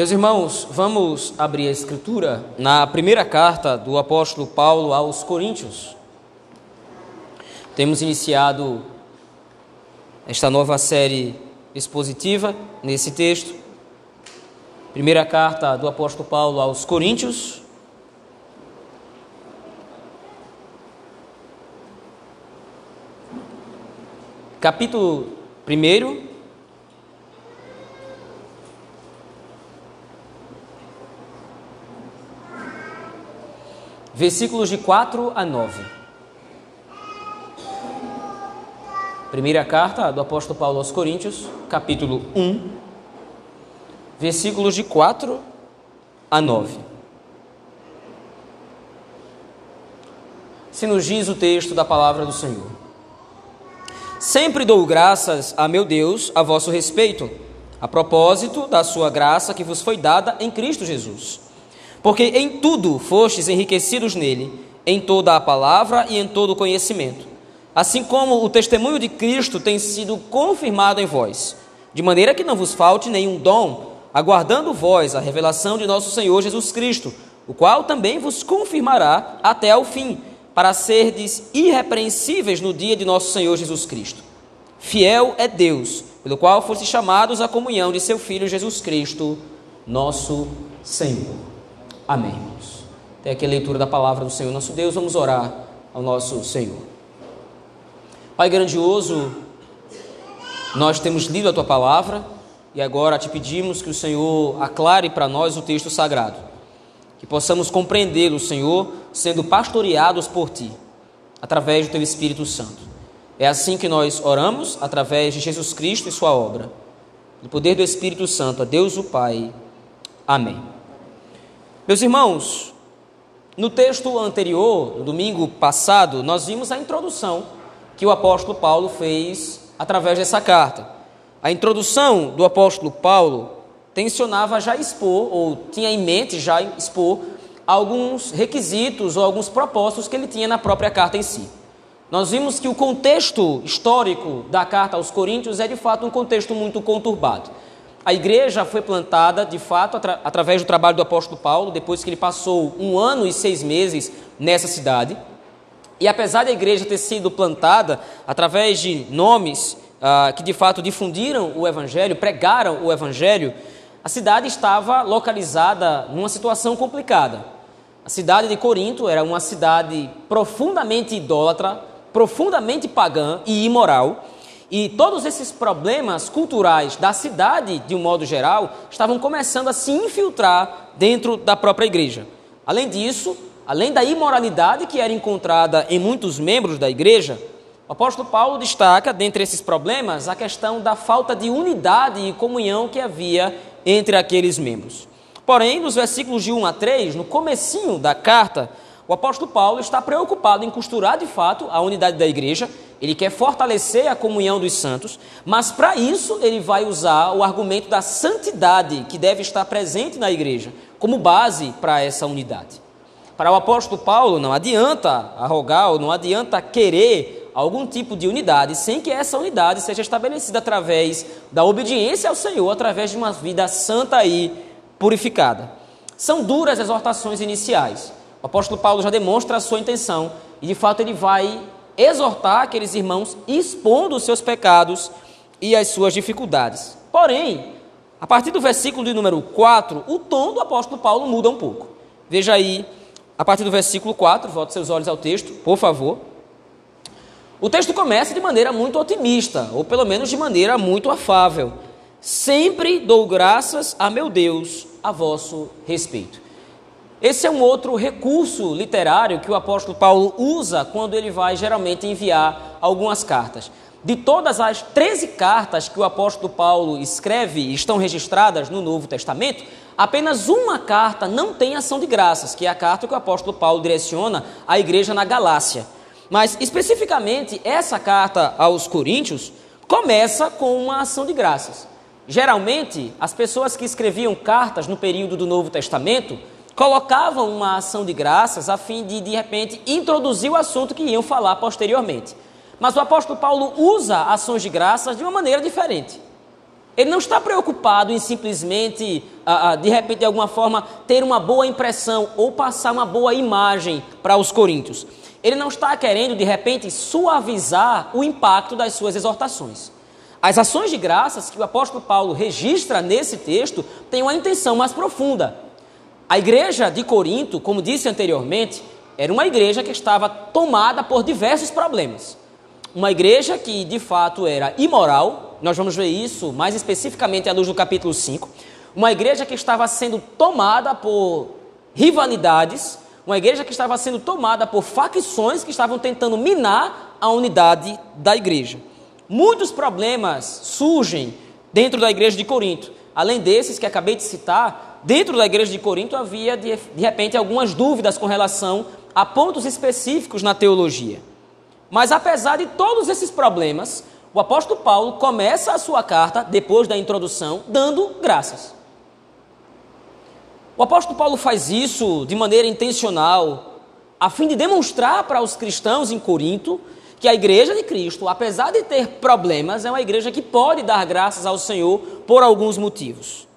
Meus irmãos, vamos abrir a escritura na primeira carta do apóstolo Paulo aos Coríntios. Temos iniciado esta nova série expositiva nesse texto. Primeira carta do apóstolo Paulo aos Coríntios. Capítulo 1, versículos de 4 a 9. Primeira carta do apóstolo Paulo aos Coríntios, capítulo 1, versículos de 4 a 9. Se nos diz o texto da palavra do Senhor. Sempre dou graças a meu Deus a vosso respeito, a propósito da sua graça que vos foi dada em Cristo Jesus porque em tudo fostes enriquecidos nele, em toda a palavra e em todo o conhecimento, assim como o testemunho de Cristo tem sido confirmado em vós, de maneira que não vos falte nenhum dom, aguardando vós a revelação de nosso Senhor Jesus Cristo, o qual também vos confirmará até ao fim, para serdes irrepreensíveis no dia de nosso Senhor Jesus Cristo. Fiel é Deus, pelo qual fostes chamados à comunhão de seu Filho Jesus Cristo, nosso Senhor. Amém, irmãos. Tem aqui a leitura da palavra do Senhor nosso Deus. Vamos orar ao nosso Senhor. Pai grandioso, nós temos lido a tua palavra e agora te pedimos que o Senhor aclare para nós o texto sagrado, que possamos compreendê-lo, Senhor, sendo pastoreados por ti, através do teu Espírito Santo. É assim que nós oramos, através de Jesus Cristo e sua obra. No poder do Espírito Santo, a Deus o Pai. Amém. Meus irmãos, no texto anterior, no domingo passado, nós vimos a introdução que o apóstolo Paulo fez através dessa carta. A introdução do apóstolo Paulo tensionava já expor, ou tinha em mente já expor, alguns requisitos ou alguns propósitos que ele tinha na própria carta em si. Nós vimos que o contexto histórico da carta aos Coríntios é de fato um contexto muito conturbado. A igreja foi plantada, de fato, atra através do trabalho do apóstolo Paulo, depois que ele passou um ano e seis meses nessa cidade. E apesar da igreja ter sido plantada através de nomes ah, que de fato difundiram o evangelho, pregaram o evangelho, a cidade estava localizada numa situação complicada. A cidade de Corinto era uma cidade profundamente idólatra, profundamente pagã e imoral. E todos esses problemas culturais da cidade, de um modo geral, estavam começando a se infiltrar dentro da própria igreja. Além disso, além da imoralidade que era encontrada em muitos membros da igreja, o apóstolo Paulo destaca, dentre esses problemas, a questão da falta de unidade e comunhão que havia entre aqueles membros. Porém, nos versículos de 1 a 3, no comecinho da carta, o apóstolo Paulo está preocupado em costurar de fato a unidade da igreja ele quer fortalecer a comunhão dos santos, mas para isso ele vai usar o argumento da santidade que deve estar presente na igreja, como base para essa unidade. Para o apóstolo Paulo, não adianta arrogar ou não adianta querer algum tipo de unidade sem que essa unidade seja estabelecida através da obediência ao Senhor, através de uma vida santa e purificada. São duras exortações iniciais. O apóstolo Paulo já demonstra a sua intenção e, de fato, ele vai exortar aqueles irmãos expondo os seus pecados e as suas dificuldades. Porém, a partir do versículo de número 4, o tom do apóstolo Paulo muda um pouco. Veja aí, a partir do versículo 4, volte seus olhos ao texto, por favor. O texto começa de maneira muito otimista, ou pelo menos de maneira muito afável. Sempre dou graças a meu Deus a vosso respeito. Esse é um outro recurso literário que o apóstolo Paulo usa quando ele vai geralmente enviar algumas cartas. De todas as 13 cartas que o apóstolo Paulo escreve e estão registradas no Novo Testamento, apenas uma carta não tem ação de graças, que é a carta que o apóstolo Paulo direciona à igreja na Galácia. Mas especificamente essa carta aos Coríntios começa com uma ação de graças. Geralmente, as pessoas que escreviam cartas no período do Novo Testamento colocavam uma ação de graças a fim de, de repente, introduzir o assunto que iam falar posteriormente. Mas o apóstolo Paulo usa ações de graças de uma maneira diferente. Ele não está preocupado em simplesmente, ah, ah, de repente, de alguma forma, ter uma boa impressão ou passar uma boa imagem para os coríntios. Ele não está querendo, de repente, suavizar o impacto das suas exortações. As ações de graças que o apóstolo Paulo registra nesse texto têm uma intenção mais profunda. A igreja de Corinto, como disse anteriormente, era uma igreja que estava tomada por diversos problemas. Uma igreja que de fato era imoral, nós vamos ver isso mais especificamente à luz do capítulo 5. Uma igreja que estava sendo tomada por rivalidades, uma igreja que estava sendo tomada por facções que estavam tentando minar a unidade da igreja. Muitos problemas surgem dentro da igreja de Corinto. Além desses que acabei de citar, dentro da igreja de Corinto havia de, de repente algumas dúvidas com relação a pontos específicos na teologia. Mas apesar de todos esses problemas, o apóstolo Paulo começa a sua carta, depois da introdução, dando graças. O apóstolo Paulo faz isso de maneira intencional, a fim de demonstrar para os cristãos em Corinto que a igreja de Cristo, apesar de ter problemas, é uma igreja que pode dar graças ao Senhor por alguns motivos.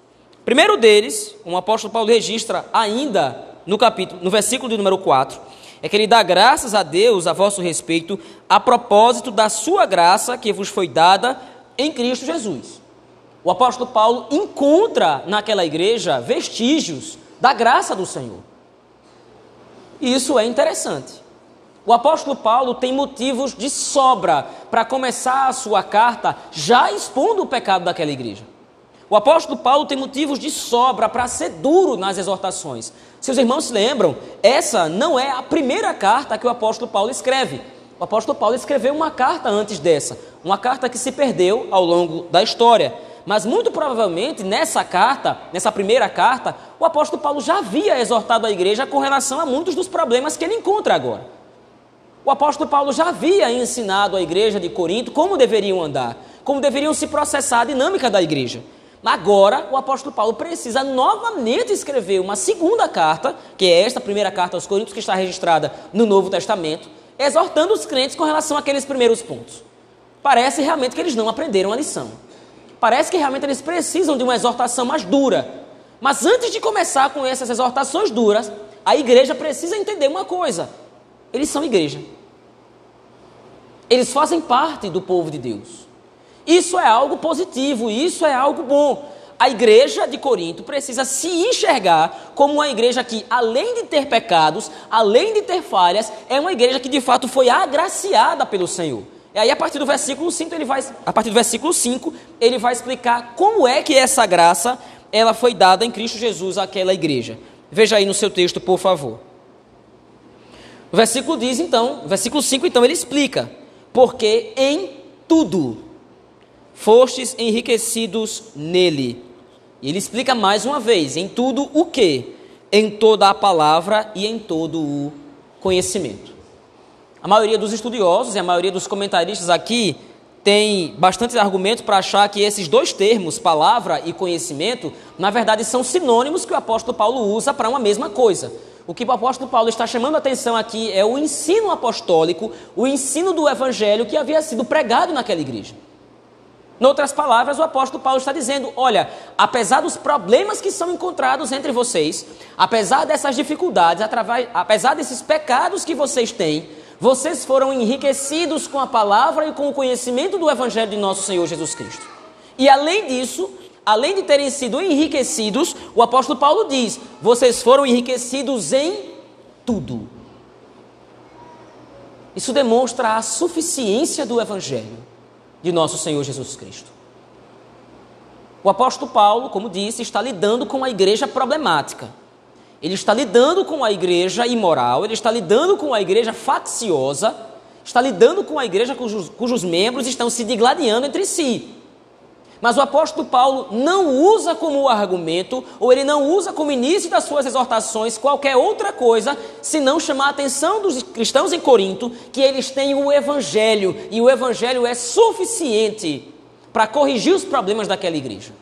Primeiro deles, o apóstolo Paulo registra ainda no capítulo, no versículo de número 4, é que ele dá graças a Deus a vosso respeito, a propósito da sua graça que vos foi dada em Cristo Jesus. O apóstolo Paulo encontra naquela igreja vestígios da graça do Senhor. E isso é interessante. O apóstolo Paulo tem motivos de sobra para começar a sua carta já expondo o pecado daquela igreja. O apóstolo Paulo tem motivos de sobra para ser duro nas exortações. Seus irmãos se lembram, essa não é a primeira carta que o apóstolo Paulo escreve. O apóstolo Paulo escreveu uma carta antes dessa, uma carta que se perdeu ao longo da história. Mas muito provavelmente nessa carta, nessa primeira carta, o apóstolo Paulo já havia exortado a igreja com relação a muitos dos problemas que ele encontra agora. O apóstolo Paulo já havia ensinado à igreja de Corinto como deveriam andar, como deveriam se processar a dinâmica da igreja. Agora, o apóstolo Paulo precisa novamente escrever uma segunda carta, que é esta primeira carta aos Coríntios, que está registrada no Novo Testamento, exortando os crentes com relação àqueles primeiros pontos. Parece realmente que eles não aprenderam a lição. Parece que realmente eles precisam de uma exortação mais dura. Mas antes de começar com essas exortações duras, a igreja precisa entender uma coisa: eles são igreja. Eles fazem parte do povo de Deus. Isso é algo positivo, isso é algo bom. A igreja de Corinto precisa se enxergar como uma igreja que, além de ter pecados, além de ter falhas, é uma igreja que de fato foi agraciada pelo Senhor. E aí, a partir do versículo 5, ele vai, a partir do versículo 5, ele vai explicar como é que essa graça ela foi dada em Cristo Jesus àquela igreja. Veja aí no seu texto, por favor. O versículo diz então, versículo 5, então, ele explica: porque em tudo fostes enriquecidos nele. E ele explica mais uma vez: em tudo o que? Em toda a palavra e em todo o conhecimento. A maioria dos estudiosos e a maioria dos comentaristas aqui tem bastante argumento para achar que esses dois termos, palavra e conhecimento, na verdade são sinônimos que o apóstolo Paulo usa para uma mesma coisa. O que o apóstolo Paulo está chamando a atenção aqui é o ensino apostólico, o ensino do evangelho que havia sido pregado naquela igreja. Outras palavras, o apóstolo Paulo está dizendo: olha, apesar dos problemas que são encontrados entre vocês, apesar dessas dificuldades, apesar desses pecados que vocês têm, vocês foram enriquecidos com a palavra e com o conhecimento do Evangelho de nosso Senhor Jesus Cristo. E além disso, além de terem sido enriquecidos, o apóstolo Paulo diz: vocês foram enriquecidos em tudo. Isso demonstra a suficiência do Evangelho de nosso Senhor Jesus Cristo. O apóstolo Paulo, como disse, está lidando com a igreja problemática. Ele está lidando com a igreja imoral, ele está lidando com a igreja facciosa, está lidando com a igreja cujos, cujos membros estão se digladiando entre si. Mas o apóstolo Paulo não usa como argumento, ou ele não usa como início das suas exortações, qualquer outra coisa, senão chamar a atenção dos cristãos em Corinto que eles têm o Evangelho, e o Evangelho é suficiente para corrigir os problemas daquela igreja.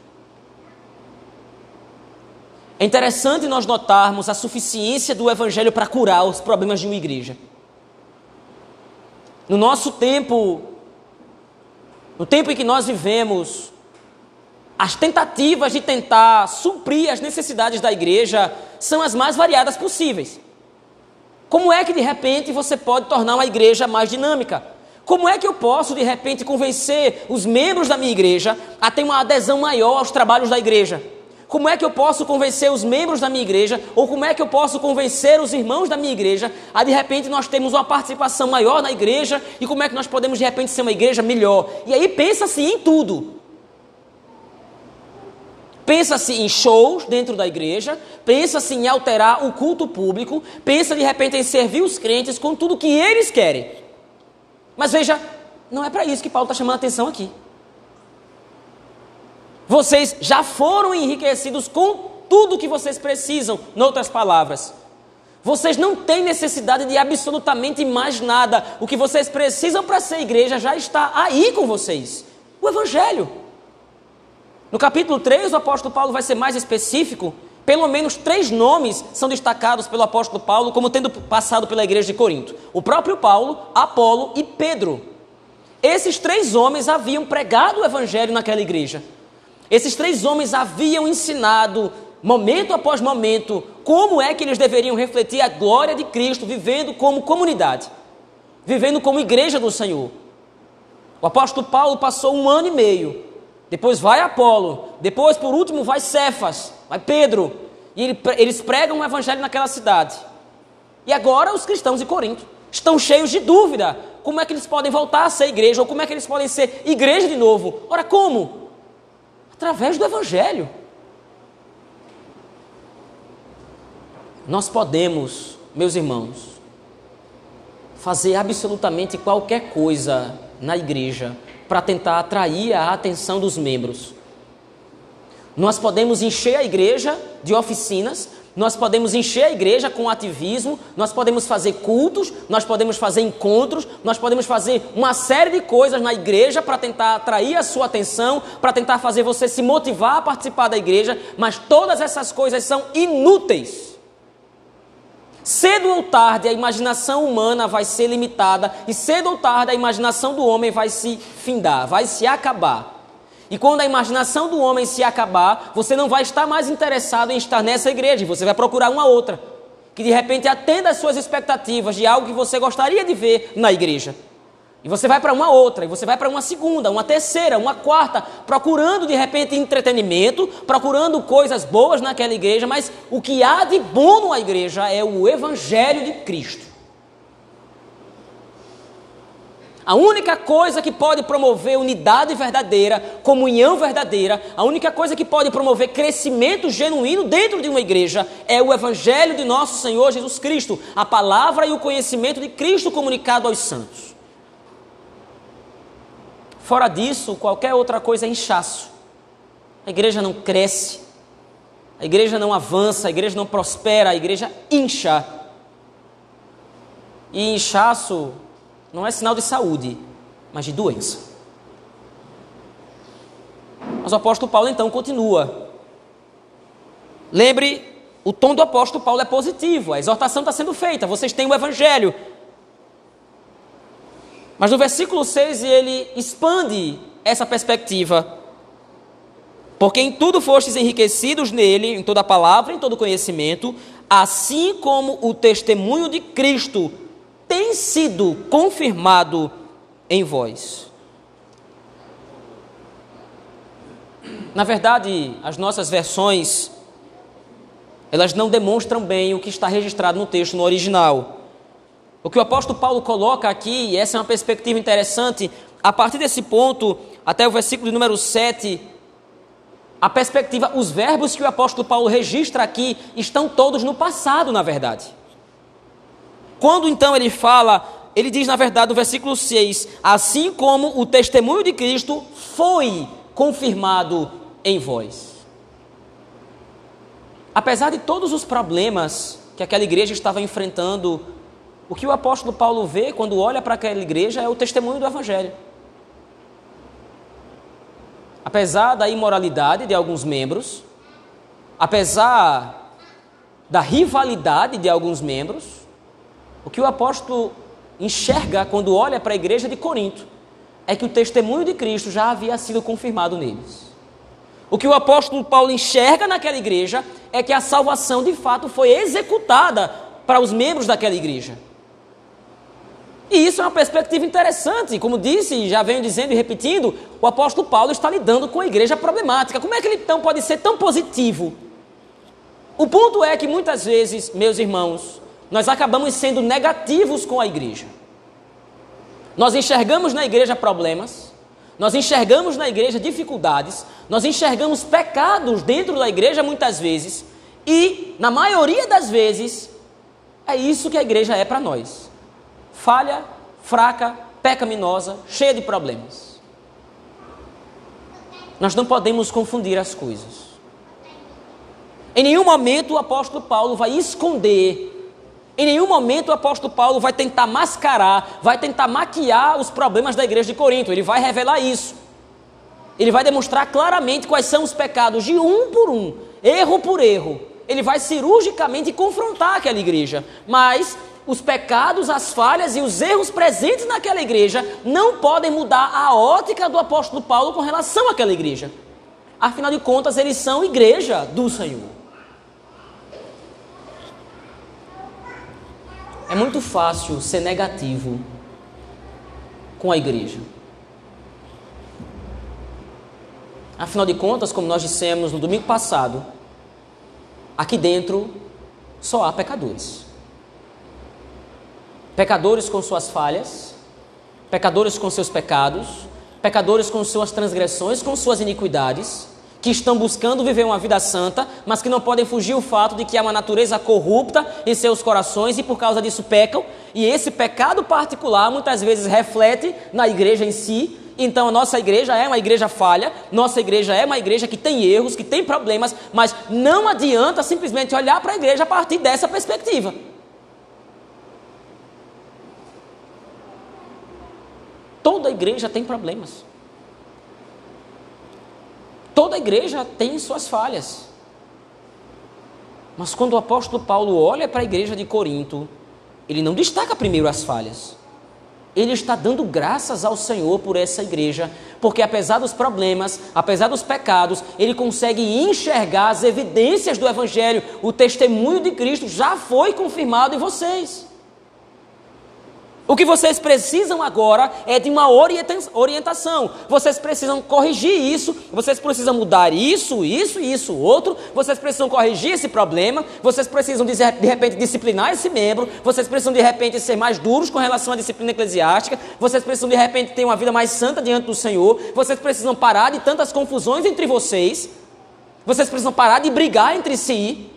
É interessante nós notarmos a suficiência do Evangelho para curar os problemas de uma igreja. No nosso tempo, no tempo em que nós vivemos, as tentativas de tentar suprir as necessidades da igreja são as mais variadas possíveis. Como é que de repente você pode tornar uma igreja mais dinâmica? Como é que eu posso de repente convencer os membros da minha igreja a ter uma adesão maior aos trabalhos da igreja? Como é que eu posso convencer os membros da minha igreja, ou como é que eu posso convencer os irmãos da minha igreja a de repente nós termos uma participação maior na igreja e como é que nós podemos de repente ser uma igreja melhor? E aí pensa-se em tudo. Pensa-se em shows dentro da igreja, pensa-se em alterar o culto público, pensa de repente em servir os crentes com tudo que eles querem. Mas veja, não é para isso que Paulo está chamando a atenção aqui. Vocês já foram enriquecidos com tudo que vocês precisam, em outras palavras. Vocês não têm necessidade de absolutamente mais nada. O que vocês precisam para ser igreja já está aí com vocês. O Evangelho. No capítulo 3, o apóstolo Paulo vai ser mais específico. Pelo menos três nomes são destacados pelo apóstolo Paulo como tendo passado pela igreja de Corinto: o próprio Paulo, Apolo e Pedro. Esses três homens haviam pregado o evangelho naquela igreja. Esses três homens haviam ensinado, momento após momento, como é que eles deveriam refletir a glória de Cristo, vivendo como comunidade, vivendo como igreja do Senhor. O apóstolo Paulo passou um ano e meio depois vai Apolo, depois por último vai Cefas, vai Pedro, e eles pregam o evangelho naquela cidade. E agora os cristãos de Corinto estão cheios de dúvida: como é que eles podem voltar a ser igreja, ou como é que eles podem ser igreja de novo? Ora, como? Através do evangelho. Nós podemos, meus irmãos, fazer absolutamente qualquer coisa na igreja para tentar atrair a atenção dos membros. Nós podemos encher a igreja de oficinas, nós podemos encher a igreja com ativismo, nós podemos fazer cultos, nós podemos fazer encontros, nós podemos fazer uma série de coisas na igreja para tentar atrair a sua atenção, para tentar fazer você se motivar a participar da igreja, mas todas essas coisas são inúteis Cedo ou tarde a imaginação humana vai ser limitada e cedo ou tarde a imaginação do homem vai se findar, vai se acabar. E quando a imaginação do homem se acabar, você não vai estar mais interessado em estar nessa igreja, você vai procurar uma outra que de repente atenda às suas expectativas de algo que você gostaria de ver na igreja. E você vai para uma outra, e você vai para uma segunda, uma terceira, uma quarta, procurando de repente entretenimento, procurando coisas boas naquela igreja, mas o que há de bom na igreja é o Evangelho de Cristo. A única coisa que pode promover unidade verdadeira, comunhão verdadeira, a única coisa que pode promover crescimento genuíno dentro de uma igreja é o Evangelho de nosso Senhor Jesus Cristo, a palavra e o conhecimento de Cristo comunicado aos santos. Fora disso, qualquer outra coisa é inchaço. A igreja não cresce, a igreja não avança, a igreja não prospera, a igreja incha. E inchaço não é sinal de saúde, mas de doença. Mas o apóstolo Paulo então continua. Lembre, o tom do apóstolo Paulo é positivo, a exortação está sendo feita, vocês têm o evangelho, mas no versículo 6 ele expande essa perspectiva. Porque em tudo fostes enriquecidos nele, em toda a palavra, em todo conhecimento, assim como o testemunho de Cristo tem sido confirmado em vós. Na verdade, as nossas versões elas não demonstram bem o que está registrado no texto no original. O que o apóstolo Paulo coloca aqui, e essa é uma perspectiva interessante, a partir desse ponto, até o versículo número 7, a perspectiva, os verbos que o apóstolo Paulo registra aqui estão todos no passado, na verdade. Quando então ele fala, ele diz na verdade no versículo 6: Assim como o testemunho de Cristo foi confirmado em vós. Apesar de todos os problemas que aquela igreja estava enfrentando o que o apóstolo Paulo vê quando olha para aquela igreja é o testemunho do Evangelho. Apesar da imoralidade de alguns membros, apesar da rivalidade de alguns membros, o que o apóstolo enxerga quando olha para a igreja de Corinto é que o testemunho de Cristo já havia sido confirmado neles. O que o apóstolo Paulo enxerga naquela igreja é que a salvação de fato foi executada para os membros daquela igreja. E isso é uma perspectiva interessante. Como disse, já venho dizendo e repetindo, o apóstolo Paulo está lidando com a igreja problemática. Como é que ele então pode ser tão positivo? O ponto é que muitas vezes, meus irmãos, nós acabamos sendo negativos com a igreja. Nós enxergamos na igreja problemas, nós enxergamos na igreja dificuldades, nós enxergamos pecados dentro da igreja muitas vezes, e, na maioria das vezes, é isso que a igreja é para nós: falha, fraca, pecaminosa, cheia de problemas. Nós não podemos confundir as coisas. Em nenhum momento o apóstolo Paulo vai esconder em nenhum momento o apóstolo Paulo vai tentar mascarar, vai tentar maquiar os problemas da igreja de Corinto. Ele vai revelar isso. Ele vai demonstrar claramente quais são os pecados de um por um, erro por erro. Ele vai cirurgicamente confrontar aquela igreja. Mas os pecados, as falhas e os erros presentes naquela igreja não podem mudar a ótica do apóstolo Paulo com relação àquela igreja. Afinal de contas, eles são igreja do Senhor. É muito fácil ser negativo com a igreja. Afinal de contas, como nós dissemos no domingo passado, aqui dentro só há pecadores. Pecadores com suas falhas, pecadores com seus pecados, pecadores com suas transgressões, com suas iniquidades, que estão buscando viver uma vida santa, mas que não podem fugir o fato de que há uma natureza corrupta em seus corações e por causa disso pecam, e esse pecado particular muitas vezes reflete na igreja em si. Então a nossa igreja é uma igreja falha, nossa igreja é uma igreja que tem erros, que tem problemas, mas não adianta simplesmente olhar para a igreja a partir dessa perspectiva. Toda igreja tem problemas. Toda igreja tem suas falhas. Mas quando o apóstolo Paulo olha para a igreja de Corinto, ele não destaca primeiro as falhas. Ele está dando graças ao Senhor por essa igreja, porque apesar dos problemas, apesar dos pecados, ele consegue enxergar as evidências do Evangelho. O testemunho de Cristo já foi confirmado em vocês. O que vocês precisam agora é de uma orientação. Vocês precisam corrigir isso, vocês precisam mudar isso, isso e isso outro. Vocês precisam corrigir esse problema. Vocês precisam de, repente disciplinar esse membro. Vocês precisam de repente ser mais duros com relação à disciplina eclesiástica. Vocês precisam de repente ter uma vida mais santa diante do Senhor. Vocês precisam parar de tantas confusões entre vocês. Vocês precisam parar de brigar entre si.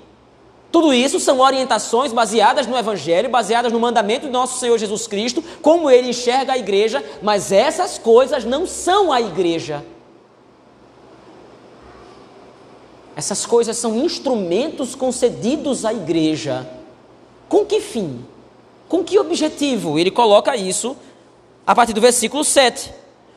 Tudo isso são orientações baseadas no Evangelho, baseadas no mandamento do nosso Senhor Jesus Cristo, como ele enxerga a igreja, mas essas coisas não são a igreja. Essas coisas são instrumentos concedidos à igreja. Com que fim? Com que objetivo? Ele coloca isso a partir do versículo 7.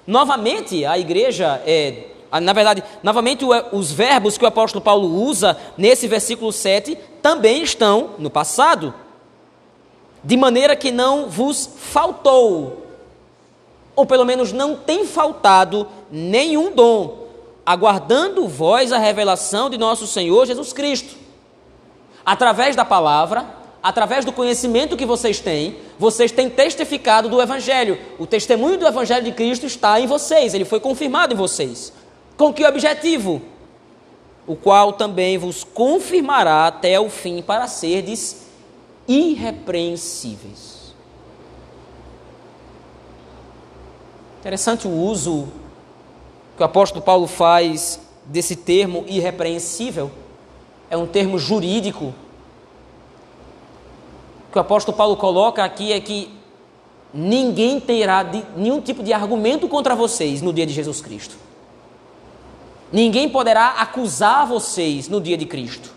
Novamente, a igreja é na verdade, novamente os verbos que o apóstolo Paulo usa nesse versículo 7 também estão no passado. De maneira que não vos faltou, ou pelo menos não tem faltado nenhum dom, aguardando vós a revelação de nosso Senhor Jesus Cristo. Através da palavra, através do conhecimento que vocês têm, vocês têm testificado do Evangelho. O testemunho do Evangelho de Cristo está em vocês, ele foi confirmado em vocês. Com que objetivo? O qual também vos confirmará até o fim para serdes irrepreensíveis. Interessante o uso que o apóstolo Paulo faz desse termo irrepreensível. É um termo jurídico. O que o apóstolo Paulo coloca aqui é que ninguém terá de, nenhum tipo de argumento contra vocês no dia de Jesus Cristo. Ninguém poderá acusar vocês no dia de Cristo.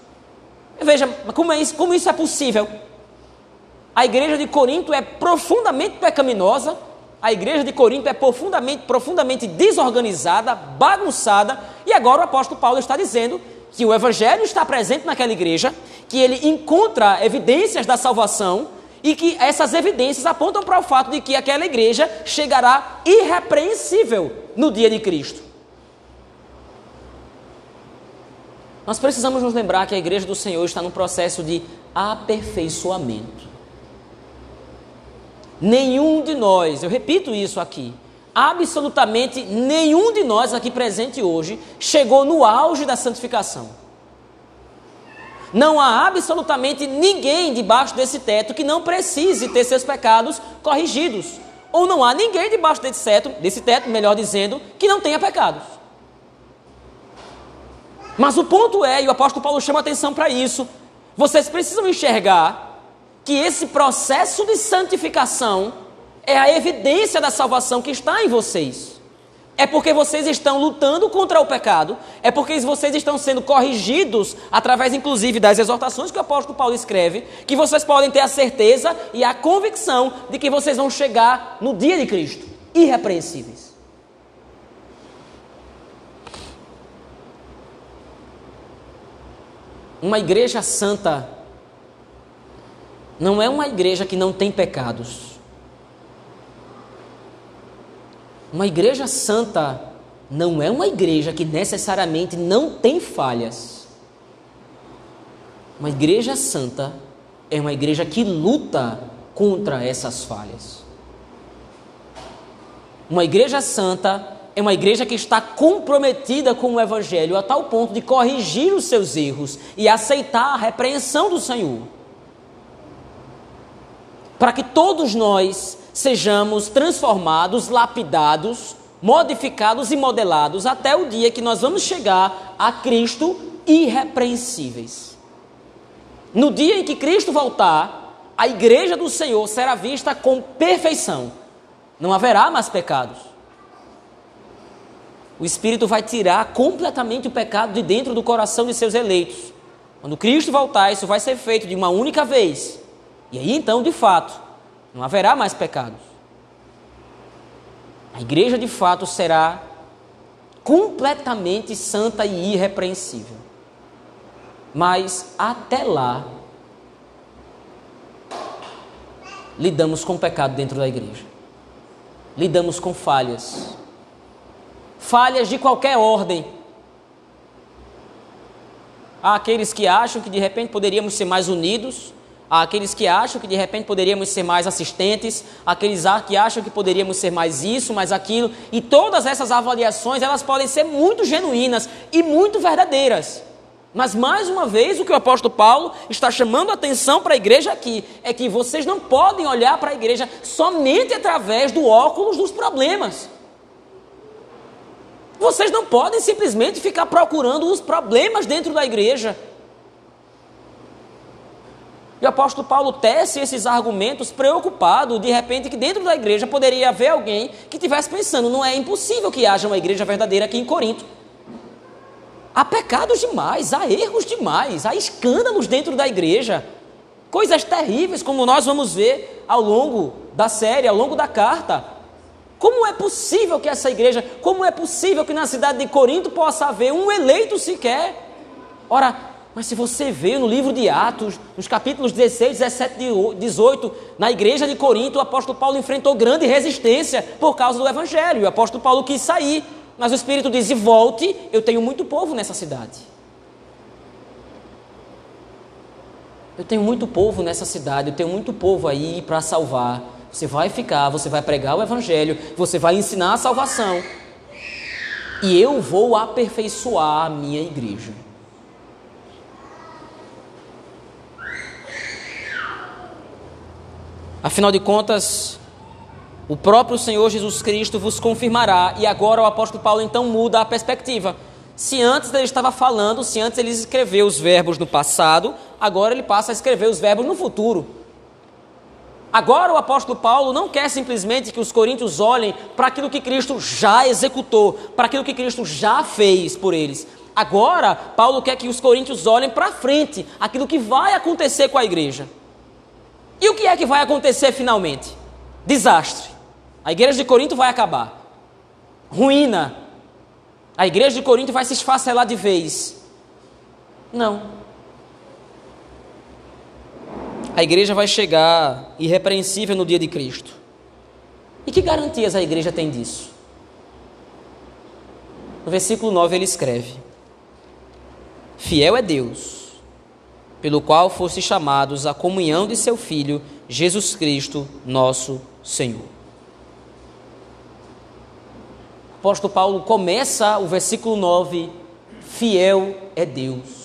Veja, como, é isso, como isso é possível? A igreja de Corinto é profundamente pecaminosa, a igreja de Corinto é profundamente, profundamente desorganizada, bagunçada, e agora o apóstolo Paulo está dizendo que o evangelho está presente naquela igreja, que ele encontra evidências da salvação e que essas evidências apontam para o fato de que aquela igreja chegará irrepreensível no dia de Cristo. Nós precisamos nos lembrar que a igreja do Senhor está num processo de aperfeiçoamento. Nenhum de nós, eu repito isso aqui, absolutamente nenhum de nós aqui presente hoje chegou no auge da santificação. Não há absolutamente ninguém debaixo desse teto que não precise ter seus pecados corrigidos. Ou não há ninguém debaixo desse teto, desse teto, melhor dizendo, que não tenha pecados. Mas o ponto é, e o apóstolo Paulo chama atenção para isso, vocês precisam enxergar que esse processo de santificação é a evidência da salvação que está em vocês. É porque vocês estão lutando contra o pecado, é porque vocês estão sendo corrigidos, através inclusive das exortações que o apóstolo Paulo escreve, que vocês podem ter a certeza e a convicção de que vocês vão chegar no dia de Cristo, irrepreensíveis. Uma igreja santa não é uma igreja que não tem pecados. Uma igreja santa não é uma igreja que necessariamente não tem falhas. Uma igreja santa é uma igreja que luta contra essas falhas. Uma igreja santa é uma igreja que está comprometida com o Evangelho a tal ponto de corrigir os seus erros e aceitar a repreensão do Senhor. Para que todos nós sejamos transformados, lapidados, modificados e modelados até o dia que nós vamos chegar a Cristo irrepreensíveis. No dia em que Cristo voltar, a igreja do Senhor será vista com perfeição. Não haverá mais pecados. O Espírito vai tirar completamente o pecado de dentro do coração de seus eleitos. Quando Cristo voltar, isso vai ser feito de uma única vez. E aí então, de fato, não haverá mais pecados. A igreja de fato será completamente santa e irrepreensível. Mas até lá, lidamos com pecado dentro da igreja. Lidamos com falhas. Falhas de qualquer ordem. Há aqueles que acham que de repente poderíamos ser mais unidos, aqueles que acham que de repente poderíamos ser mais assistentes, aqueles que acham que poderíamos ser mais isso, mais aquilo, e todas essas avaliações, elas podem ser muito genuínas e muito verdadeiras. Mas mais uma vez, o que o apóstolo Paulo está chamando a atenção para a igreja aqui é que vocês não podem olhar para a igreja somente através do óculos dos problemas. Vocês não podem simplesmente ficar procurando os problemas dentro da igreja. E o apóstolo Paulo tece esses argumentos preocupado, de repente, que dentro da igreja poderia haver alguém que estivesse pensando: não é impossível que haja uma igreja verdadeira aqui em Corinto. Há pecados demais, há erros demais, há escândalos dentro da igreja, coisas terríveis, como nós vamos ver ao longo da série, ao longo da carta. Como é possível que essa igreja, como é possível que na cidade de Corinto possa haver um eleito sequer? Ora, mas se você vê no livro de Atos, nos capítulos 16, 17 e 18, na igreja de Corinto, o apóstolo Paulo enfrentou grande resistência por causa do evangelho. O apóstolo Paulo quis sair, mas o Espírito diz: volte, eu tenho muito povo nessa cidade. Eu tenho muito povo nessa cidade, eu tenho muito povo aí para salvar. Você vai ficar, você vai pregar o evangelho, você vai ensinar a salvação. E eu vou aperfeiçoar a minha igreja. Afinal de contas, o próprio Senhor Jesus Cristo vos confirmará. E agora o apóstolo Paulo então muda a perspectiva. Se antes ele estava falando, se antes ele escreveu os verbos no passado, agora ele passa a escrever os verbos no futuro. Agora o apóstolo Paulo não quer simplesmente que os coríntios olhem para aquilo que Cristo já executou, para aquilo que Cristo já fez por eles. Agora, Paulo quer que os coríntios olhem para frente, aquilo que vai acontecer com a igreja. E o que é que vai acontecer finalmente? Desastre. A igreja de Corinto vai acabar. Ruína. A igreja de Corinto vai se esfacelar de vez. Não. A igreja vai chegar irrepreensível no dia de Cristo. E que garantias a igreja tem disso? No versículo 9 ele escreve: Fiel é Deus, pelo qual foste chamados à comunhão de seu Filho, Jesus Cristo, nosso Senhor. O apóstolo Paulo começa o versículo 9: Fiel é Deus.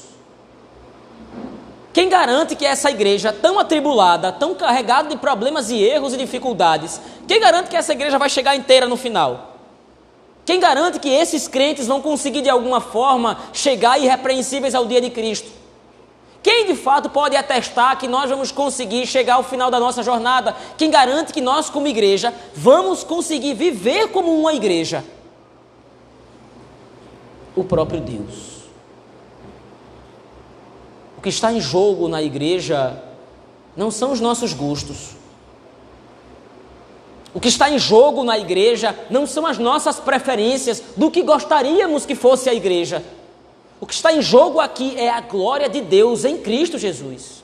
Quem garante que essa igreja tão atribulada, tão carregada de problemas e erros e dificuldades, quem garante que essa igreja vai chegar inteira no final? Quem garante que esses crentes vão conseguir de alguma forma chegar irrepreensíveis ao dia de Cristo? Quem de fato pode atestar que nós vamos conseguir chegar ao final da nossa jornada? Quem garante que nós, como igreja, vamos conseguir viver como uma igreja? O próprio Deus. Que está em jogo na igreja não são os nossos gostos, o que está em jogo na igreja não são as nossas preferências do que gostaríamos que fosse a igreja. O que está em jogo aqui é a glória de Deus em Cristo Jesus.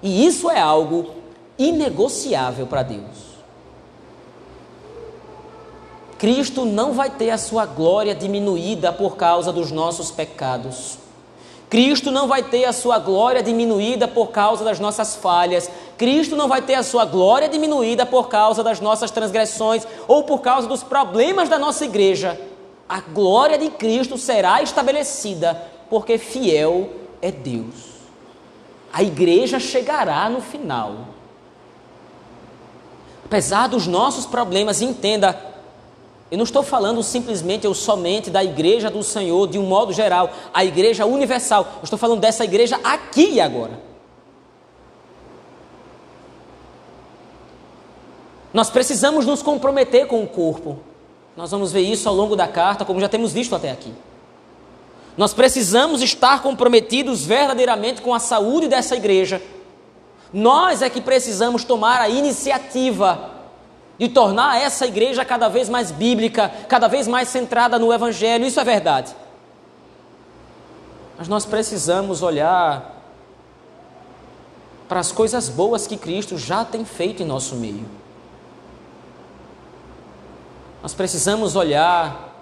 E isso é algo inegociável para Deus. Cristo não vai ter a sua glória diminuída por causa dos nossos pecados. Cristo não vai ter a sua glória diminuída por causa das nossas falhas. Cristo não vai ter a sua glória diminuída por causa das nossas transgressões ou por causa dos problemas da nossa igreja. A glória de Cristo será estabelecida porque fiel é Deus. A igreja chegará no final. Apesar dos nossos problemas, entenda, eu não estou falando simplesmente ou somente da igreja do Senhor de um modo geral, a igreja universal. Eu estou falando dessa igreja aqui e agora. Nós precisamos nos comprometer com o corpo. Nós vamos ver isso ao longo da carta, como já temos visto até aqui. Nós precisamos estar comprometidos verdadeiramente com a saúde dessa igreja. Nós é que precisamos tomar a iniciativa de tornar essa igreja cada vez mais bíblica, cada vez mais centrada no Evangelho, isso é verdade. Mas nós precisamos olhar para as coisas boas que Cristo já tem feito em nosso meio. Nós precisamos olhar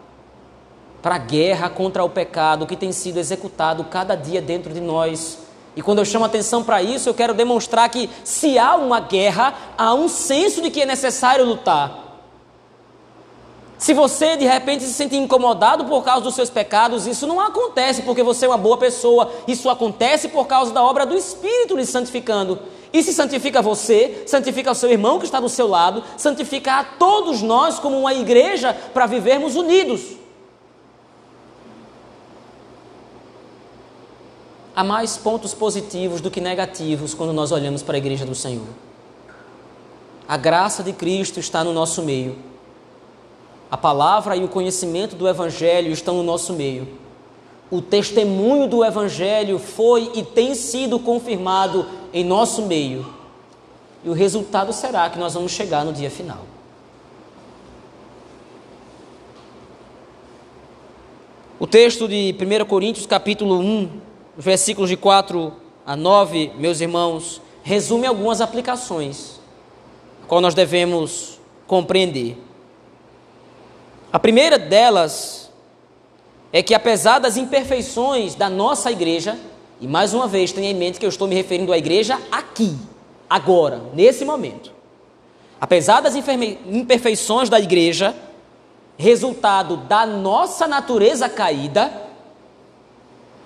para a guerra contra o pecado que tem sido executado cada dia dentro de nós e quando eu chamo atenção para isso, eu quero demonstrar que se há uma guerra, há um senso de que é necessário lutar. Se você de repente se sente incomodado por causa dos seus pecados, isso não acontece porque você é uma boa pessoa, isso acontece por causa da obra do Espírito lhe santificando. E se santifica você, santifica o seu irmão que está do seu lado, santifica a todos nós como uma igreja para vivermos unidos. Há mais pontos positivos do que negativos quando nós olhamos para a igreja do Senhor. A graça de Cristo está no nosso meio. A palavra e o conhecimento do Evangelho estão no nosso meio. O testemunho do Evangelho foi e tem sido confirmado em nosso meio. E o resultado será que nós vamos chegar no dia final. O texto de 1 Coríntios, capítulo 1, versículos de 4 a 9, meus irmãos, resume algumas aplicações, qual nós devemos compreender. A primeira delas é que, apesar das imperfeições da nossa igreja, e mais uma vez tenha em mente que eu estou me referindo à igreja aqui, agora, nesse momento. Apesar das imperfeições da igreja, resultado da nossa natureza caída,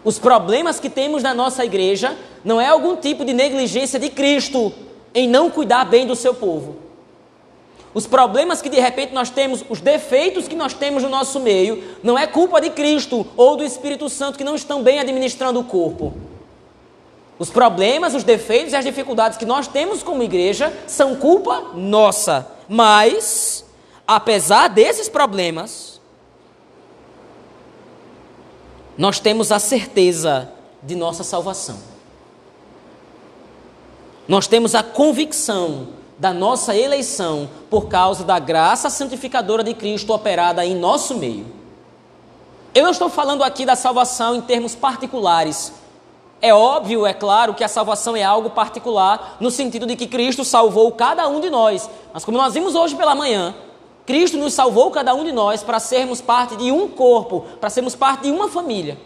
os problemas que temos na nossa igreja não é algum tipo de negligência de Cristo em não cuidar bem do seu povo. Os problemas que de repente nós temos, os defeitos que nós temos no nosso meio, não é culpa de Cristo ou do Espírito Santo que não estão bem administrando o corpo. Os problemas, os defeitos e as dificuldades que nós temos como igreja são culpa nossa. Mas, apesar desses problemas, nós temos a certeza de nossa salvação. Nós temos a convicção da nossa eleição por causa da graça santificadora de Cristo operada em nosso meio. Eu estou falando aqui da salvação em termos particulares. É óbvio, é claro, que a salvação é algo particular, no sentido de que Cristo salvou cada um de nós. Mas como nós vimos hoje pela manhã, Cristo nos salvou cada um de nós para sermos parte de um corpo, para sermos parte de uma família.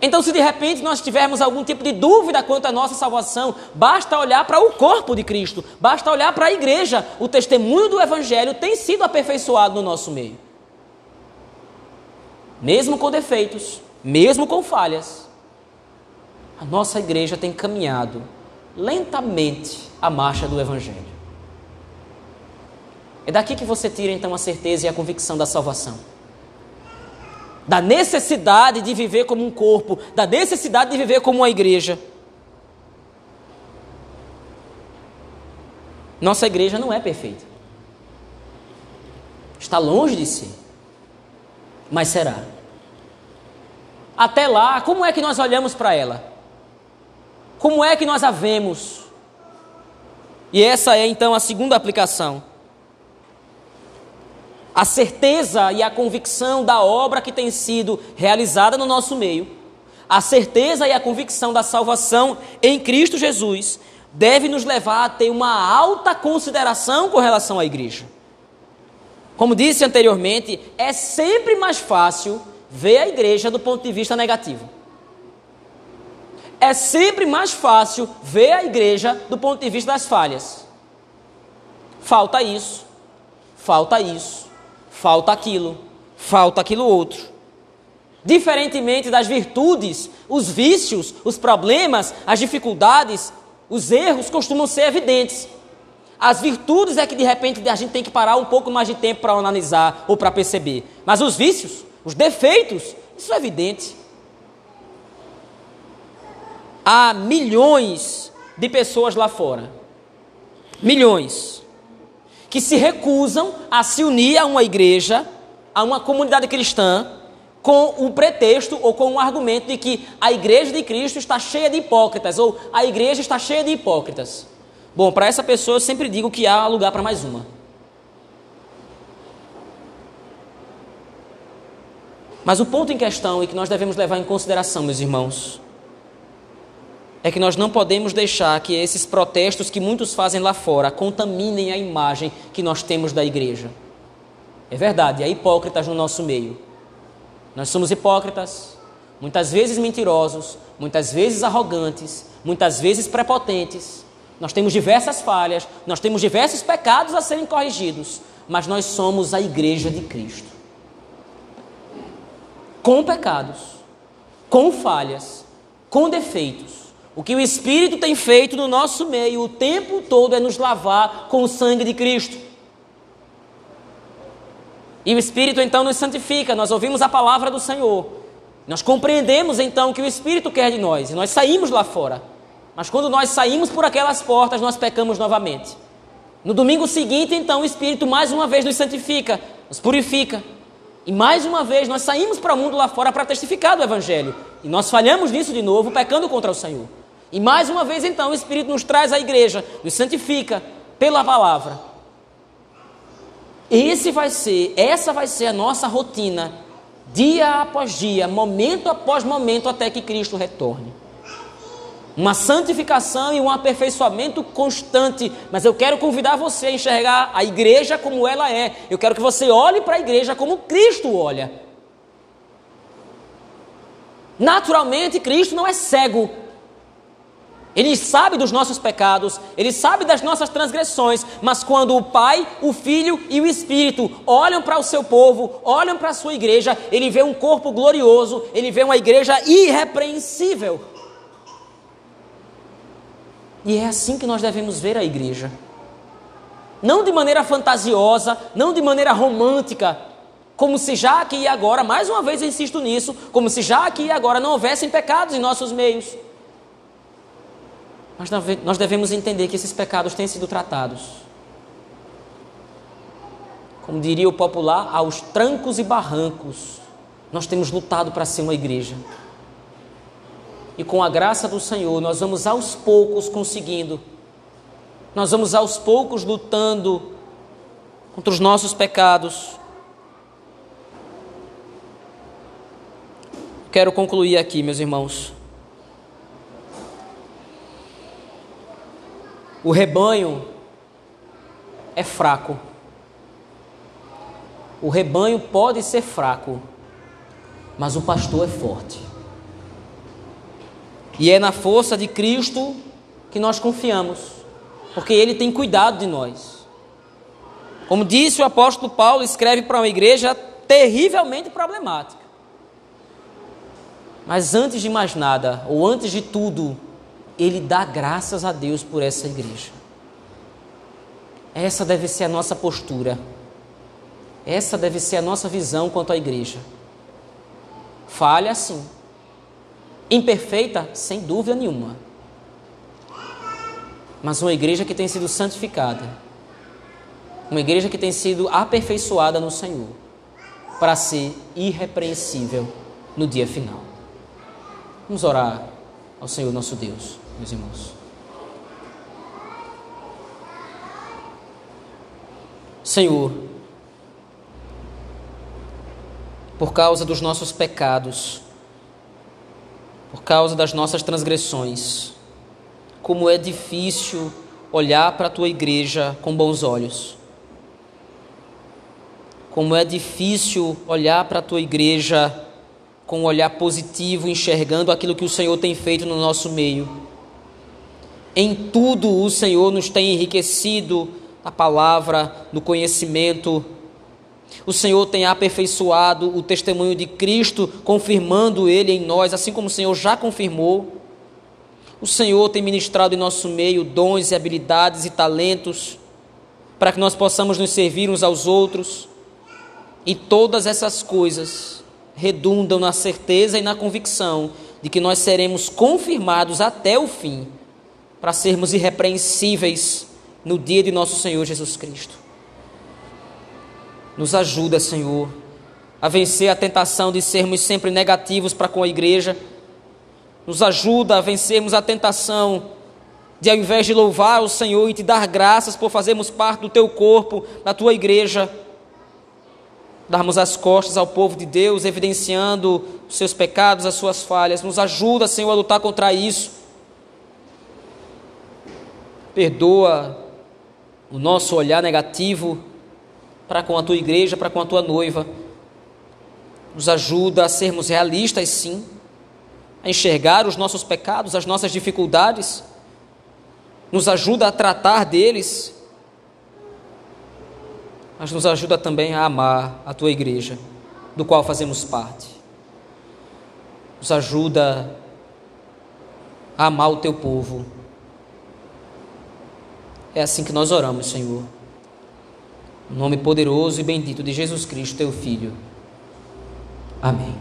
Então, se de repente nós tivermos algum tipo de dúvida quanto à nossa salvação, basta olhar para o corpo de Cristo, basta olhar para a igreja. O testemunho do Evangelho tem sido aperfeiçoado no nosso meio. Mesmo com defeitos, mesmo com falhas, a nossa igreja tem caminhado lentamente a marcha do Evangelho. É daqui que você tira então a certeza e a convicção da salvação da necessidade de viver como um corpo, da necessidade de viver como uma igreja. Nossa igreja não é perfeita. Está longe de ser. Mas será. Até lá, como é que nós olhamos para ela? Como é que nós a vemos? E essa é então a segunda aplicação a certeza e a convicção da obra que tem sido realizada no nosso meio, a certeza e a convicção da salvação em Cristo Jesus, deve nos levar a ter uma alta consideração com relação à igreja. Como disse anteriormente, é sempre mais fácil ver a igreja do ponto de vista negativo. É sempre mais fácil ver a igreja do ponto de vista das falhas. Falta isso, falta isso, falta aquilo, falta aquilo outro. Diferentemente das virtudes, os vícios, os problemas, as dificuldades, os erros costumam ser evidentes. As virtudes é que de repente a gente tem que parar um pouco mais de tempo para analisar ou para perceber. Mas os vícios, os defeitos, isso é evidente. Há milhões de pessoas lá fora. Milhões que se recusam a se unir a uma igreja, a uma comunidade cristã, com o pretexto ou com o argumento de que a igreja de Cristo está cheia de hipócritas, ou a igreja está cheia de hipócritas. Bom, para essa pessoa eu sempre digo que há lugar para mais uma. Mas o ponto em questão e que nós devemos levar em consideração, meus irmãos, é que nós não podemos deixar que esses protestos que muitos fazem lá fora contaminem a imagem que nós temos da igreja. É verdade, há hipócritas no nosso meio. Nós somos hipócritas, muitas vezes mentirosos, muitas vezes arrogantes, muitas vezes prepotentes. Nós temos diversas falhas, nós temos diversos pecados a serem corrigidos, mas nós somos a igreja de Cristo. Com pecados, com falhas, com defeitos, o que o Espírito tem feito no nosso meio o tempo todo é nos lavar com o sangue de Cristo. E o Espírito então nos santifica, nós ouvimos a palavra do Senhor. Nós compreendemos então que o Espírito quer de nós e nós saímos lá fora. Mas quando nós saímos por aquelas portas, nós pecamos novamente. No domingo seguinte, então, o Espírito mais uma vez nos santifica, nos purifica. E mais uma vez nós saímos para o mundo lá fora para testificar do Evangelho. E nós falhamos nisso de novo, pecando contra o Senhor. E mais uma vez, então, o Espírito nos traz à igreja, nos santifica pela palavra. Esse vai ser, essa vai ser a nossa rotina, dia após dia, momento após momento, até que Cristo retorne. Uma santificação e um aperfeiçoamento constante. Mas eu quero convidar você a enxergar a igreja como ela é. Eu quero que você olhe para a igreja como Cristo olha. Naturalmente, Cristo não é cego ele sabe dos nossos pecados, ele sabe das nossas transgressões, mas quando o Pai, o Filho e o Espírito olham para o seu povo, olham para a sua igreja, ele vê um corpo glorioso, ele vê uma igreja irrepreensível. E é assim que nós devemos ver a igreja. Não de maneira fantasiosa, não de maneira romântica, como se já aqui e agora, mais uma vez eu insisto nisso, como se já aqui e agora não houvessem pecados em nossos meios. Mas nós devemos entender que esses pecados têm sido tratados. Como diria o popular, aos trancos e barrancos, nós temos lutado para ser uma igreja. E com a graça do Senhor, nós vamos aos poucos conseguindo. Nós vamos aos poucos lutando contra os nossos pecados. Quero concluir aqui, meus irmãos. O rebanho é fraco. O rebanho pode ser fraco, mas o pastor é forte. E é na força de Cristo que nós confiamos, porque Ele tem cuidado de nós. Como disse o apóstolo Paulo, escreve para uma igreja terrivelmente problemática. Mas antes de mais nada, ou antes de tudo, ele dá graças a Deus por essa igreja. Essa deve ser a nossa postura. Essa deve ser a nossa visão quanto à igreja. Falha sim. Imperfeita, sem dúvida nenhuma. Mas uma igreja que tem sido santificada. Uma igreja que tem sido aperfeiçoada no Senhor. Para ser irrepreensível no dia final. Vamos orar ao Senhor nosso Deus, meus irmãos. Senhor, por causa dos nossos pecados, por causa das nossas transgressões, como é difícil olhar para a tua igreja com bons olhos. Como é difícil olhar para a tua igreja com um olhar positivo, enxergando aquilo que o Senhor tem feito no nosso meio. Em tudo o Senhor nos tem enriquecido a palavra, no conhecimento. O Senhor tem aperfeiçoado o testemunho de Cristo, confirmando ele em nós, assim como o Senhor já confirmou. O Senhor tem ministrado em nosso meio dons e habilidades e talentos para que nós possamos nos servir uns aos outros. E todas essas coisas redundam na certeza e na convicção de que nós seremos confirmados até o fim para sermos irrepreensíveis no dia de nosso Senhor Jesus Cristo. Nos ajuda, Senhor, a vencer a tentação de sermos sempre negativos para com a igreja. Nos ajuda a vencermos a tentação de, ao invés de louvar o Senhor e te dar graças por fazermos parte do teu corpo, da tua igreja, darmos as costas ao povo de Deus, evidenciando os seus pecados, as suas falhas. Nos ajuda, Senhor, a lutar contra isso. Perdoa o nosso olhar negativo para com a tua igreja, para com a tua noiva. Nos ajuda a sermos realistas, sim, a enxergar os nossos pecados, as nossas dificuldades. Nos ajuda a tratar deles mas nos ajuda também a amar a tua igreja, do qual fazemos parte. Nos ajuda a amar o teu povo. É assim que nós oramos, Senhor. No nome poderoso e bendito de Jesus Cristo, teu Filho. Amém.